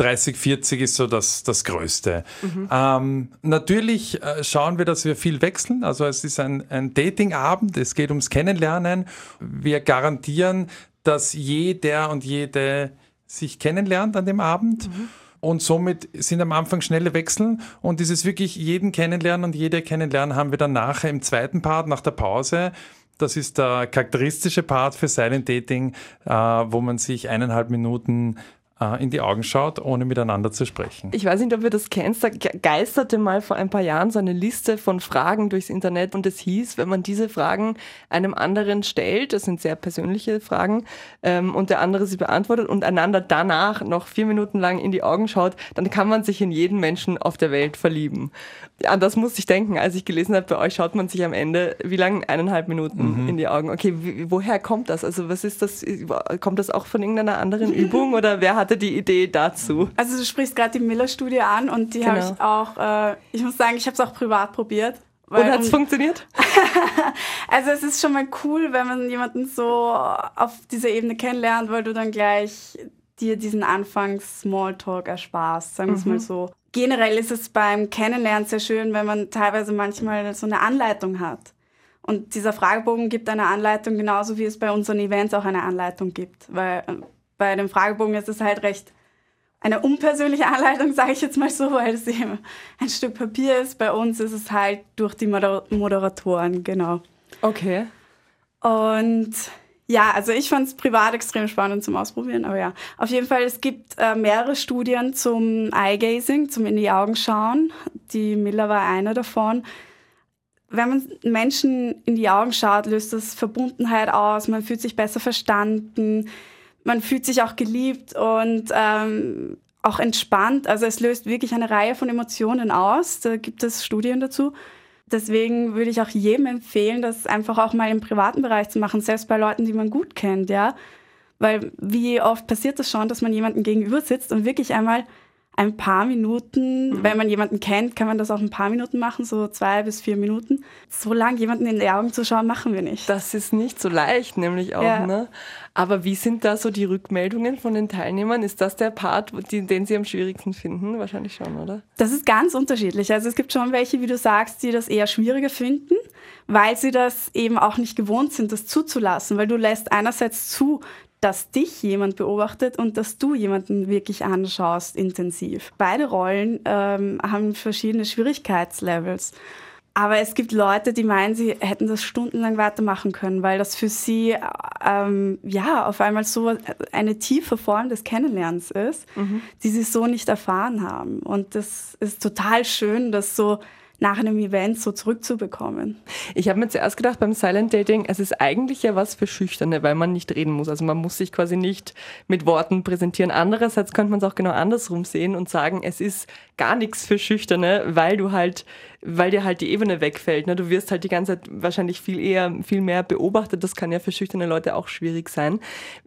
30, 40 ist so das, das Größte. Mhm. Ähm, natürlich äh, schauen wir, dass wir viel wechseln. Also es ist ein, ein Datingabend, es geht ums Kennenlernen. Wir garantieren, dass jeder und jede sich kennenlernt an dem Abend. Mhm. Und somit sind am Anfang schnelle Wechsel und dieses wirklich jeden kennenlernen und jede kennenlernen haben wir dann nachher im zweiten Part nach der Pause. Das ist der charakteristische Part für Silent Dating, äh, wo man sich eineinhalb Minuten äh, in die Augen schaut, ohne miteinander zu sprechen. Ich weiß nicht, ob ihr das kennt, da geisterte mal vor ein paar Jahren so eine Liste von Fragen durchs Internet und es hieß, wenn man diese Fragen einem anderen stellt, das sind sehr persönliche Fragen, ähm, und der andere sie beantwortet und einander danach noch vier Minuten lang in die Augen schaut, dann kann man sich in jeden Menschen auf der Welt verlieben. An das musste ich denken, als ich gelesen habe, bei euch schaut man sich am Ende, wie lange? Eineinhalb Minuten mhm. in die Augen. Okay, woher kommt das? Also was ist das? Kommt das auch von irgendeiner anderen Übung oder wer hat hatte die Idee dazu? Also du sprichst gerade die Miller-Studie an und die genau. habe ich auch, äh, ich muss sagen, ich habe es auch privat probiert. Weil, und hat es um, funktioniert? [laughs] also es ist schon mal cool, wenn man jemanden so auf dieser Ebene kennenlernt, weil du dann gleich dir diesen Anfangs-Smalltalk ersparst, sagen wir es mhm. mal so. Generell ist es beim Kennenlernen sehr schön, wenn man teilweise manchmal so eine Anleitung hat. Und dieser Fragebogen gibt eine Anleitung, genauso wie es bei unseren Events auch eine Anleitung gibt. Weil äh, bei dem Fragebogen ist es halt recht eine unpersönliche Anleitung, [laughs] sage ich jetzt mal so, weil es eben ein Stück Papier ist. Bei uns ist es halt durch die Moder Moderatoren, genau. Okay. Und ja, also ich fand es privat extrem spannend zum Ausprobieren, aber ja. Auf jeden Fall, es gibt äh, mehrere Studien zum Eye-Gazing, zum in die Augen schauen. Die Miller war eine davon. Wenn man Menschen in die Augen schaut, löst das Verbundenheit aus, man fühlt sich besser verstanden, man fühlt sich auch geliebt und ähm, auch entspannt. Also es löst wirklich eine Reihe von Emotionen aus. Da gibt es Studien dazu. Deswegen würde ich auch jedem empfehlen, das einfach auch mal im privaten Bereich zu machen, selbst bei Leuten, die man gut kennt, ja. Weil wie oft passiert das schon, dass man jemanden gegenüber sitzt und wirklich einmal ein paar Minuten, mhm. wenn man jemanden kennt, kann man das auch ein paar Minuten machen, so zwei bis vier Minuten. So lange jemanden in die Augen zu schauen, machen wir nicht. Das ist nicht so leicht, nämlich auch. Ja. Ne? Aber wie sind da so die Rückmeldungen von den Teilnehmern? Ist das der Part, den sie am schwierigsten finden? Wahrscheinlich schon, oder? Das ist ganz unterschiedlich. Also es gibt schon welche, wie du sagst, die das eher schwieriger finden, weil sie das eben auch nicht gewohnt sind, das zuzulassen, weil du lässt einerseits zu, dass dich jemand beobachtet und dass du jemanden wirklich anschaust intensiv. Beide Rollen ähm, haben verschiedene Schwierigkeitslevels. Aber es gibt Leute, die meinen, sie hätten das stundenlang weitermachen können, weil das für sie ähm, ja auf einmal so eine tiefe Form des Kennenlernens ist, mhm. die sie so nicht erfahren haben. Und das ist total schön, dass so nach einem Event so zurückzubekommen. Ich habe mir zuerst gedacht, beim Silent Dating, es ist eigentlich ja was für Schüchterne, weil man nicht reden muss. Also man muss sich quasi nicht mit Worten präsentieren. Andererseits könnte man es auch genau andersrum sehen und sagen, es ist gar nichts für Schüchterne, weil du halt, weil dir halt die Ebene wegfällt. Ne? Du wirst halt die ganze Zeit wahrscheinlich viel eher, viel mehr beobachtet. Das kann ja für schüchterne Leute auch schwierig sein.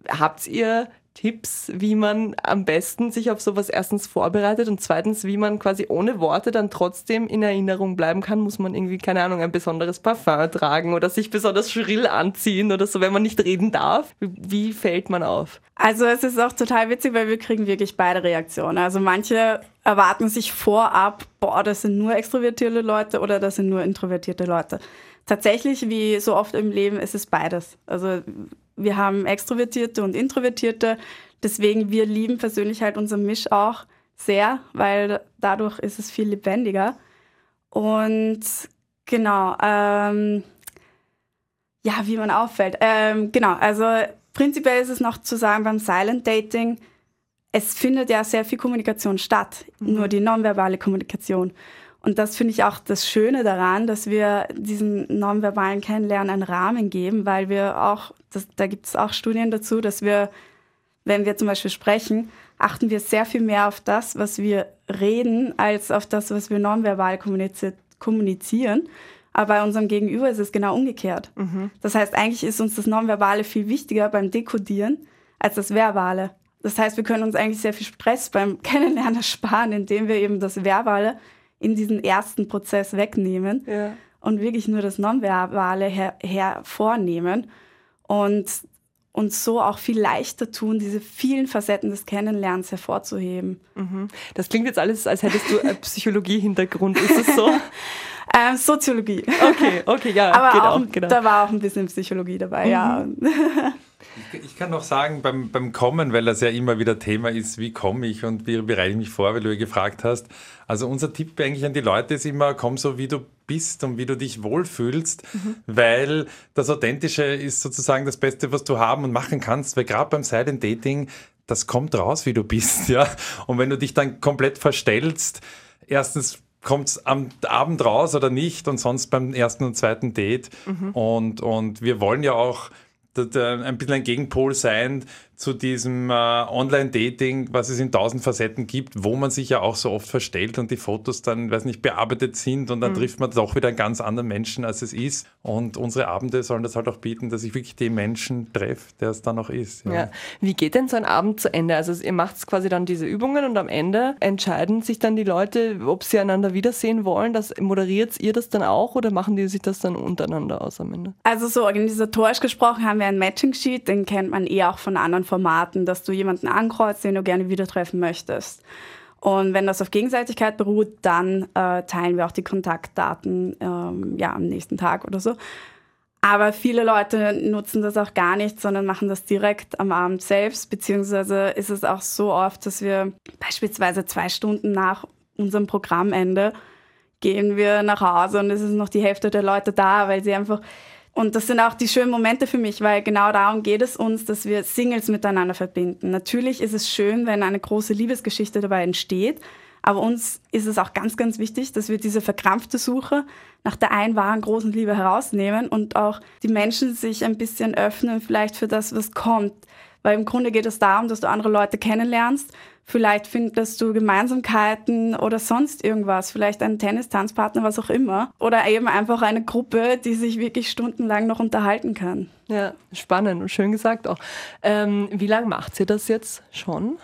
Habt ihr Tipps, wie man am besten sich auf sowas erstens vorbereitet und zweitens, wie man quasi ohne Worte dann trotzdem in Erinnerung bleiben kann? Muss man irgendwie, keine Ahnung, ein besonderes Parfum tragen oder sich besonders schrill anziehen oder so, wenn man nicht reden darf? Wie fällt man auf? Also es ist auch total witzig, weil wir kriegen wirklich beide Reaktionen. Also manche erwarten sich vorab, boah, das sind nur extrovertierte Leute oder das sind nur introvertierte Leute. Tatsächlich, wie so oft im Leben, ist es beides. Also wir haben Extrovertierte und Introvertierte. Deswegen, wir lieben persönlich halt unser Misch auch sehr, weil dadurch ist es viel lebendiger. Und genau, ähm, ja, wie man auffällt. Ähm, genau, also prinzipiell ist es noch zu sagen beim Silent Dating, es findet ja sehr viel Kommunikation statt, mhm. nur die nonverbale Kommunikation. Und das finde ich auch das Schöne daran, dass wir diesen nonverbalen Kennenlernen einen Rahmen geben, weil wir auch, das, da gibt es auch Studien dazu, dass wir, wenn wir zum Beispiel sprechen, achten wir sehr viel mehr auf das, was wir reden, als auf das, was wir nonverbal kommunizieren. Aber bei unserem Gegenüber ist es genau umgekehrt. Mhm. Das heißt, eigentlich ist uns das Nonverbale viel wichtiger beim Dekodieren als das Verbale. Das heißt, wir können uns eigentlich sehr viel Stress beim [laughs] Kennenlernen sparen, indem wir eben das Verbale in diesen ersten Prozess wegnehmen ja. und wirklich nur das Nonverbale her hervornehmen und uns so auch viel leichter tun, diese vielen Facetten des Kennenlernens hervorzuheben. Mhm. Das klingt jetzt alles, als hättest du einen [laughs] Psychologie-Hintergrund. Ist das so? [laughs] ähm, Soziologie. Okay, okay, ja. Aber auch, auch, genau. da war auch ein bisschen Psychologie dabei, mhm. ja. Ich, ich, kann noch sagen, beim, beim Kommen, weil das ja immer wieder Thema ist, wie komme ich und wie bereite ich mich vor, weil du ja gefragt hast. Also unser Tipp eigentlich an die Leute ist immer, komm so, wie du bist und wie du dich wohlfühlst, mhm. weil das Authentische ist sozusagen das Beste, was du haben und machen kannst, weil gerade beim Silent Dating, das kommt raus, wie du bist, [laughs] ja. Und wenn du dich dann komplett verstellst, erstens kommt es am Abend raus oder nicht und sonst beim ersten und zweiten Date. Mhm. Und, und wir wollen ja auch ein bisschen ein Gegenpol sein zu diesem äh, Online-Dating, was es in tausend Facetten gibt, wo man sich ja auch so oft verstellt und die Fotos dann, weiß nicht, bearbeitet sind und dann mhm. trifft man doch wieder einen ganz anderen Menschen, als es ist. Und unsere Abende sollen das halt auch bieten, dass ich wirklich den Menschen treffe, der es dann auch ist. Ja. ja. Wie geht denn so ein Abend zu Ende? Also ihr macht quasi dann diese Übungen und am Ende entscheiden sich dann die Leute, ob sie einander wiedersehen wollen. Das, moderiert ihr das dann auch oder machen die sich das dann untereinander aus am Ende? Also so organisatorisch gesprochen haben wir einen Matching-Sheet, den kennt man eher auch von anderen Formaten, dass du jemanden ankreuzt, den du gerne wieder treffen möchtest. Und wenn das auf Gegenseitigkeit beruht, dann äh, teilen wir auch die Kontaktdaten ähm, ja, am nächsten Tag oder so. Aber viele Leute nutzen das auch gar nicht, sondern machen das direkt am Abend selbst. Beziehungsweise ist es auch so oft, dass wir beispielsweise zwei Stunden nach unserem Programmende gehen wir nach Hause und es ist noch die Hälfte der Leute da, weil sie einfach und das sind auch die schönen Momente für mich, weil genau darum geht es uns, dass wir Singles miteinander verbinden. Natürlich ist es schön, wenn eine große Liebesgeschichte dabei entsteht, aber uns ist es auch ganz, ganz wichtig, dass wir diese verkrampfte Suche nach der einen wahren großen Liebe herausnehmen und auch die Menschen sich ein bisschen öffnen, vielleicht für das, was kommt. Weil im Grunde geht es darum, dass du andere Leute kennenlernst. Vielleicht findest du Gemeinsamkeiten oder sonst irgendwas. Vielleicht einen Tennis-Tanzpartner, was auch immer. Oder eben einfach eine Gruppe, die sich wirklich stundenlang noch unterhalten kann. Ja, spannend und schön gesagt auch. Ähm, wie lange macht sie das jetzt schon?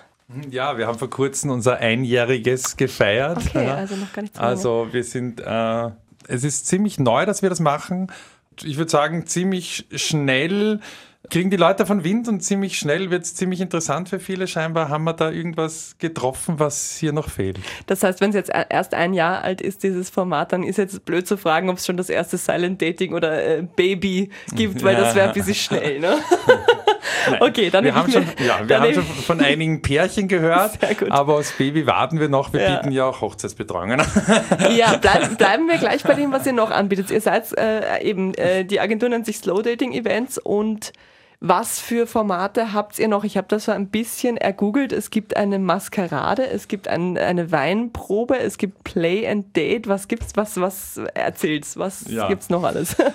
Ja, wir haben vor kurzem unser Einjähriges gefeiert. Okay, also noch gar nicht so lange. Also wir sind, äh, es ist ziemlich neu, dass wir das machen. Ich würde sagen, ziemlich schnell kriegen die Leute davon Wind und ziemlich schnell wird es ziemlich interessant für viele. Scheinbar haben wir da irgendwas getroffen, was hier noch fehlt. Das heißt, wenn es jetzt erst ein Jahr alt ist, dieses Format, dann ist jetzt blöd zu fragen, ob es schon das erste Silent Dating oder äh, Baby gibt, weil ja. das wäre ein bisschen schnell, ne? [laughs] okay, dann wir haben schon, ja, wir haben schon von einigen Pärchen gehört, [laughs] aber aus Baby warten wir noch. Wir ja. bieten ja auch Hochzeitsbetreuungen. [laughs] ja, bleib, bleiben wir gleich bei dem, was ihr noch anbietet. Ihr seid äh, eben, äh, die Agentur nennt sich Slow Dating Events und was für Formate habt ihr noch? Ich habe das so ein bisschen ergoogelt. Es gibt eine Maskerade, es gibt ein, eine Weinprobe, es gibt Play and Date. Was gibt's? Was, was erzählt's? Was ja. gibt's noch alles? [laughs]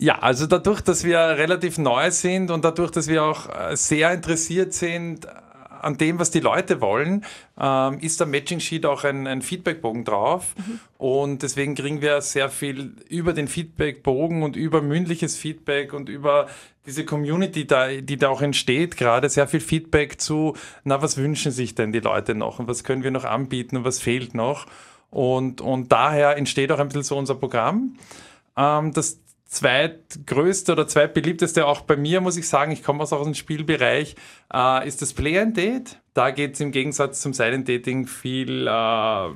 Ja, also dadurch, dass wir relativ neu sind und dadurch, dass wir auch äh, sehr interessiert sind an dem, was die Leute wollen, ähm, ist am Matching Sheet auch ein, ein Feedbackbogen drauf. Mhm. Und deswegen kriegen wir sehr viel über den Feedbackbogen und über mündliches Feedback und über diese Community, da, die da auch entsteht, gerade sehr viel Feedback zu, na, was wünschen sich denn die Leute noch und was können wir noch anbieten und was fehlt noch. Und, und daher entsteht auch ein bisschen so unser Programm. Ähm, das zweitgrößte oder zweitbeliebteste auch bei mir, muss ich sagen, ich komme aus dem Spielbereich, äh, ist das Play and Date. Da geht es im Gegensatz zum Silent Dating viel äh,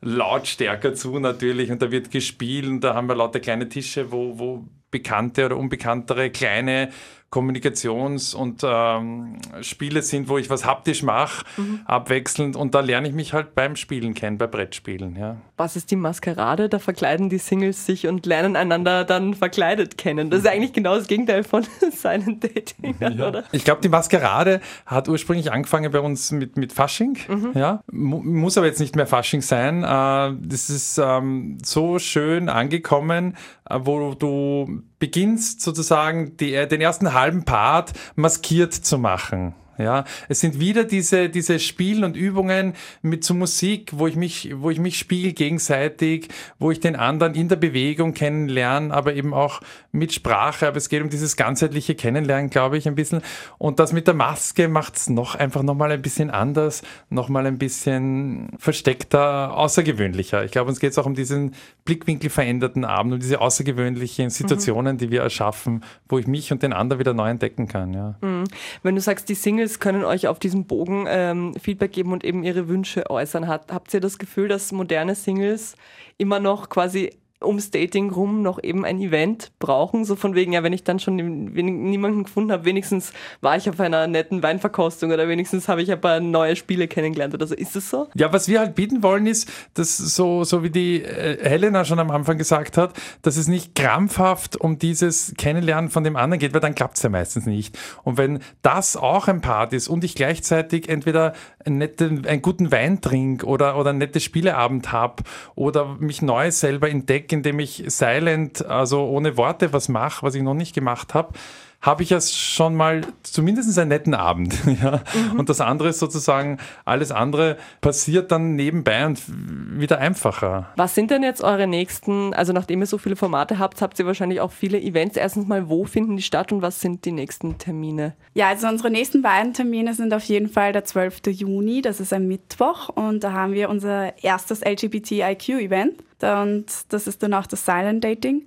lautstärker zu natürlich und da wird gespielt und da haben wir lauter kleine Tische, wo, wo bekannte oder unbekanntere kleine Kommunikations- und ähm, Spiele sind, wo ich was haptisch mache, mhm. abwechselnd. Und da lerne ich mich halt beim Spielen kennen, bei Brettspielen. Ja. Was ist die Maskerade? Da verkleiden die Singles sich und lernen einander dann verkleidet kennen. Das ist eigentlich genau das Gegenteil von [laughs] Silent Dating, ja. oder? Ich glaube, die Maskerade hat ursprünglich angefangen bei uns mit, mit Fasching. Mhm. Ja. Muss aber jetzt nicht mehr Fasching sein. Äh, das ist ähm, so schön angekommen, äh, wo du beginnst sozusagen die, den ersten halben Part maskiert zu machen. Ja, es sind wieder diese, diese Spielen und Übungen mit so Musik, wo ich mich, wo ich mich spiegel gegenseitig, wo ich den anderen in der Bewegung kennenlerne, aber eben auch mit Sprache. Aber es geht um dieses ganzheitliche Kennenlernen, glaube ich, ein bisschen. Und das mit der Maske macht es noch einfach nochmal ein bisschen anders, nochmal ein bisschen versteckter, außergewöhnlicher. Ich glaube, uns geht es auch um diesen Blickwinkel veränderten Abend, um diese außergewöhnlichen Situationen, mhm. die wir erschaffen, wo ich mich und den anderen wieder neu entdecken kann. Ja. Mhm. Wenn du sagst, die Singles Singles können euch auf diesem Bogen ähm, Feedback geben und eben ihre Wünsche äußern. Hat, habt ihr das Gefühl, dass moderne Singles immer noch quasi ums Dating rum noch eben ein Event brauchen. So von wegen, ja, wenn ich dann schon niemanden gefunden habe, wenigstens war ich auf einer netten Weinverkostung oder wenigstens habe ich ein paar neue Spiele kennengelernt oder so. Ist das so? Ja, was wir halt bieten wollen ist, dass so, so wie die äh, Helena schon am Anfang gesagt hat, dass es nicht krampfhaft um dieses Kennenlernen von dem anderen geht, weil dann klappt es ja meistens nicht. Und wenn das auch ein Part ist und ich gleichzeitig entweder einen, netten, einen guten Wein trinke oder, oder ein nettes Spieleabend habe oder mich neu selber entdecke, indem ich silent, also ohne Worte was mache, was ich noch nicht gemacht habe, habe ich ja schon mal zumindest einen netten Abend. [laughs] ja? Mhm. Und das andere ist sozusagen, alles andere passiert dann nebenbei und wieder einfacher. Was sind denn jetzt eure nächsten, also nachdem ihr so viele Formate habt, habt ihr wahrscheinlich auch viele Events. Erstens mal, wo finden die statt und was sind die nächsten Termine? Ja, also unsere nächsten beiden Termine sind auf jeden Fall der 12. Juni, das ist ein Mittwoch und da haben wir unser erstes LGBTIQ-Event und das ist dann auch das Silent Dating.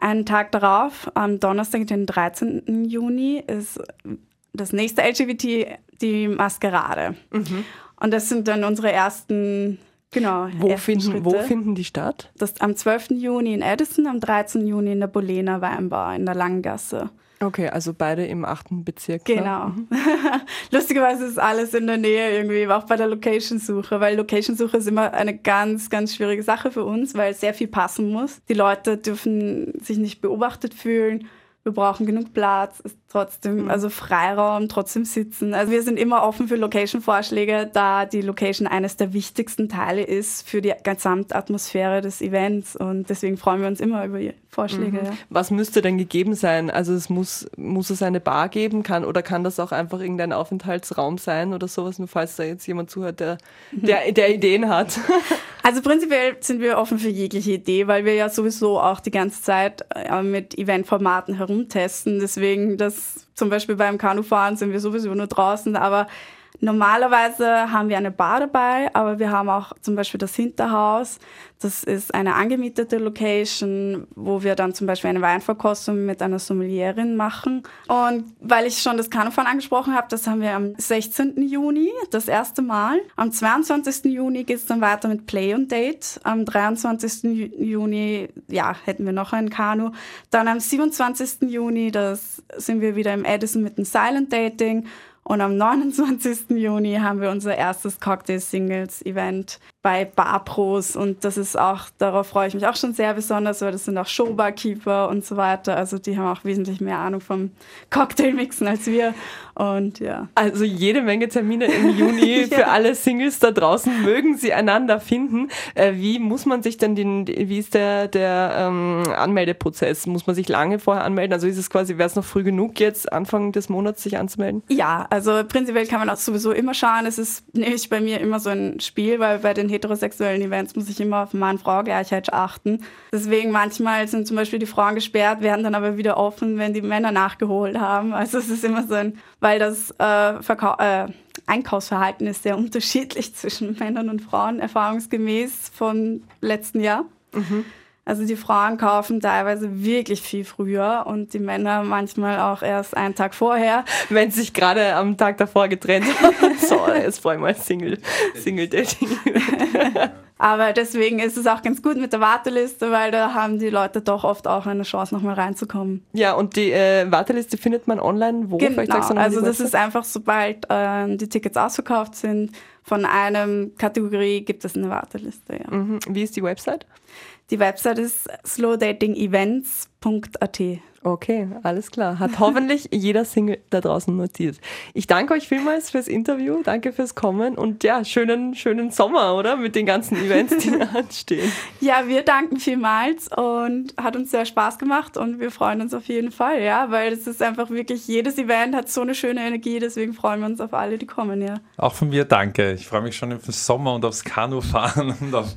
Einen Tag darauf, am Donnerstag, den 13. Juni, ist das nächste LGBT die Maskerade. Mhm. Und das sind dann unsere ersten Genau. Wo ersten finden, wo finden die statt? Das am 12. Juni in Edison, am 13. Juni in der Bolena Weinbar in der Langgasse. Okay, also beide im achten Bezirk. Genau. [laughs] Lustigerweise ist alles in der Nähe irgendwie, auch bei der Location-Suche, weil Location-Suche ist immer eine ganz, ganz schwierige Sache für uns, weil sehr viel passen muss. Die Leute dürfen sich nicht beobachtet fühlen. Wir brauchen genug Platz, trotzdem, also Freiraum, trotzdem sitzen. Also wir sind immer offen für Location-Vorschläge, da die Location eines der wichtigsten Teile ist für die Gesamtatmosphäre des Events und deswegen freuen wir uns immer über Vorschläge. Ja. Was müsste denn gegeben sein? Also es muss, muss es eine Bar geben kann oder kann das auch einfach irgendein Aufenthaltsraum sein oder sowas, nur falls da jetzt jemand zuhört, der, der, der Ideen hat. [laughs] Also prinzipiell sind wir offen für jegliche Idee, weil wir ja sowieso auch die ganze Zeit äh, mit Eventformaten herumtesten. Deswegen, das zum Beispiel beim Kanufahren sind wir sowieso nur draußen, aber normalerweise haben wir eine Bar dabei, aber wir haben auch zum Beispiel das Hinterhaus. Das ist eine angemietete Location, wo wir dann zum Beispiel eine Weinverkostung mit einer Sommelierin machen. Und weil ich schon das Kanufahren angesprochen habe, das haben wir am 16. Juni das erste Mal. Am 22. Juni geht es dann weiter mit Play und Date. Am 23. Ju- Juni, ja, hätten wir noch ein Kanu. Dann am 27. Juni, das sind wir wieder im Edison mit dem Silent Dating. Und am 29. Juni haben wir unser erstes Cocktail-Singles-Event bei Barpros. Und das ist auch, darauf freue ich mich auch schon sehr besonders, weil das sind auch Showbarkeeper und so weiter. Also die haben auch wesentlich mehr Ahnung vom Cocktailmixen als wir. Und ja. Also jede Menge Termine im Juni [laughs] für alle Singles da draußen. Mögen sie einander finden. Äh, wie muss man sich denn den, wie ist der, der ähm, Anmeldeprozess? Muss man sich lange vorher anmelden? Also ist es quasi, wäre es noch früh genug jetzt Anfang des Monats sich anzumelden? Ja, also prinzipiell kann man auch sowieso immer schauen. Es ist nämlich bei mir immer so ein Spiel, weil bei den heterosexuellen Events muss ich immer auf Mann-Frau-Gleichheit achten. Deswegen manchmal sind zum Beispiel die Frauen gesperrt, werden dann aber wieder offen, wenn die Männer nachgeholt haben. Also es ist immer so ein, weil das äh, Verkau äh, Einkaufsverhalten ist sehr unterschiedlich [laughs] zwischen Männern und Frauen, erfahrungsgemäß vom letzten Jahr. Also die Frauen kaufen teilweise wirklich viel früher und die Männer manchmal auch erst einen Tag vorher. [laughs] Wenn sie sich gerade am Tag davor getrennt [laughs] haben. so, jetzt vor allem mal Single, Single-Dating. Aber deswegen ist es auch ganz gut mit der Warteliste, weil da haben die Leute doch oft auch eine Chance, nochmal reinzukommen. Ja, und die äh, Warteliste findet man online wo? Vielleicht Genau, also das ist einfach, sobald ähm, die Tickets ausverkauft sind, von einem Kategorie gibt es eine Warteliste. Ja. Mhm. Wie ist die Website? Die Website ist slowdatingevents.at. Okay, alles klar. Hat hoffentlich [laughs] jeder Single da draußen notiert. Ich danke euch vielmals fürs Interview, danke fürs Kommen und ja, schönen, schönen Sommer, oder? Mit den ganzen Events, die [laughs] anstehen. Ja, wir danken vielmals und hat uns sehr Spaß gemacht und wir freuen uns auf jeden Fall, ja, weil es ist einfach wirklich, jedes Event hat so eine schöne Energie, deswegen freuen wir uns auf alle, die kommen, ja. Auch von mir danke. Ich freue mich schon auf den Sommer und aufs Kanufahren [laughs] und auf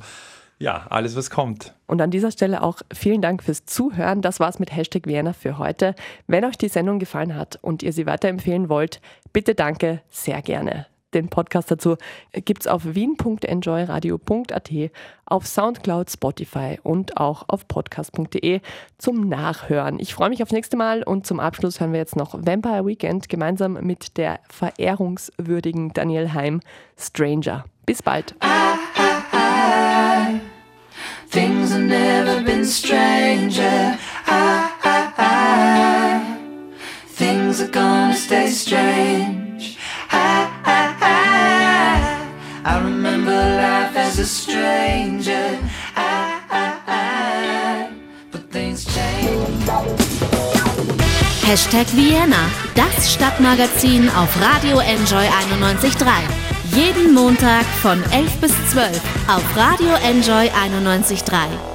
ja, alles, was kommt. Und an dieser Stelle auch vielen Dank fürs Zuhören. Das war's mit Hashtag Vienna für heute. Wenn euch die Sendung gefallen hat und ihr sie weiterempfehlen wollt, bitte danke sehr gerne. Den Podcast dazu gibt's auf wien.enjoyradio.at, auf Soundcloud, Spotify und auch auf podcast.de zum Nachhören. Ich freue mich aufs nächste Mal und zum Abschluss hören wir jetzt noch Vampire Weekend gemeinsam mit der verehrungswürdigen Daniel Heim Stranger. Bis bald. Things have never been stranger. I, I, I. Things are gonna stay strange. I, I, I. I remember life as a stranger. I, I, I. But things change. Hashtag Vienna, das Stadtmagazin auf Radio Enjoy 91.3. Jeden Montag von 11 bis 12 auf Radio Enjoy 91.3.